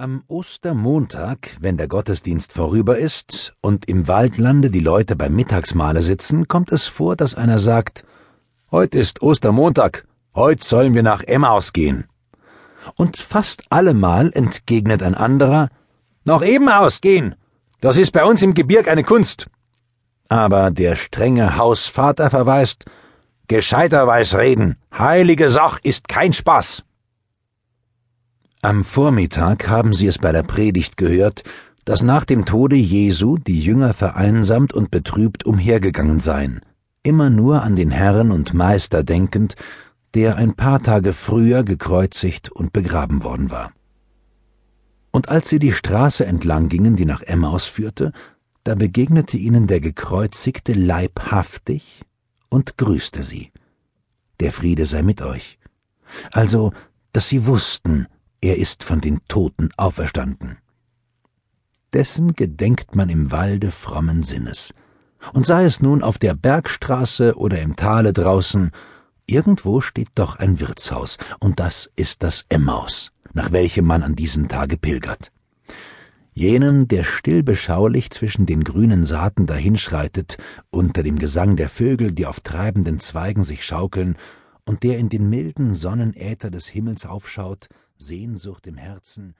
Am Ostermontag, wenn der Gottesdienst vorüber ist und im Waldlande die Leute beim Mittagsmahle sitzen, kommt es vor, dass einer sagt, Heute ist Ostermontag, heute sollen wir nach Emmaus gehen. Und fast allemal entgegnet ein anderer, Nach Ebenhaus gehen, das ist bei uns im Gebirg eine Kunst. Aber der strenge Hausvater verweist, Gescheiter weiß reden, heilige Sach ist kein Spaß. Am Vormittag haben Sie es bei der Predigt gehört, dass nach dem Tode Jesu die Jünger vereinsamt und betrübt umhergegangen seien, immer nur an den Herrn und Meister denkend, der ein paar Tage früher gekreuzigt und begraben worden war. Und als sie die Straße entlang gingen, die nach Emmaus führte, da begegnete ihnen der gekreuzigte leibhaftig und grüßte sie. Der Friede sei mit euch. Also, dass sie wussten, er ist von den Toten auferstanden. Dessen gedenkt man im Walde frommen Sinnes. Und sei es nun auf der Bergstraße oder im Tale draußen, irgendwo steht doch ein Wirtshaus, und das ist das Emmaus, nach welchem man an diesem Tage pilgert. Jenem, der still beschaulich zwischen den grünen Saaten dahinschreitet, unter dem Gesang der Vögel, die auf treibenden Zweigen sich schaukeln, und der in den milden Sonnenäther des Himmels aufschaut, Sehnsucht im Herzen,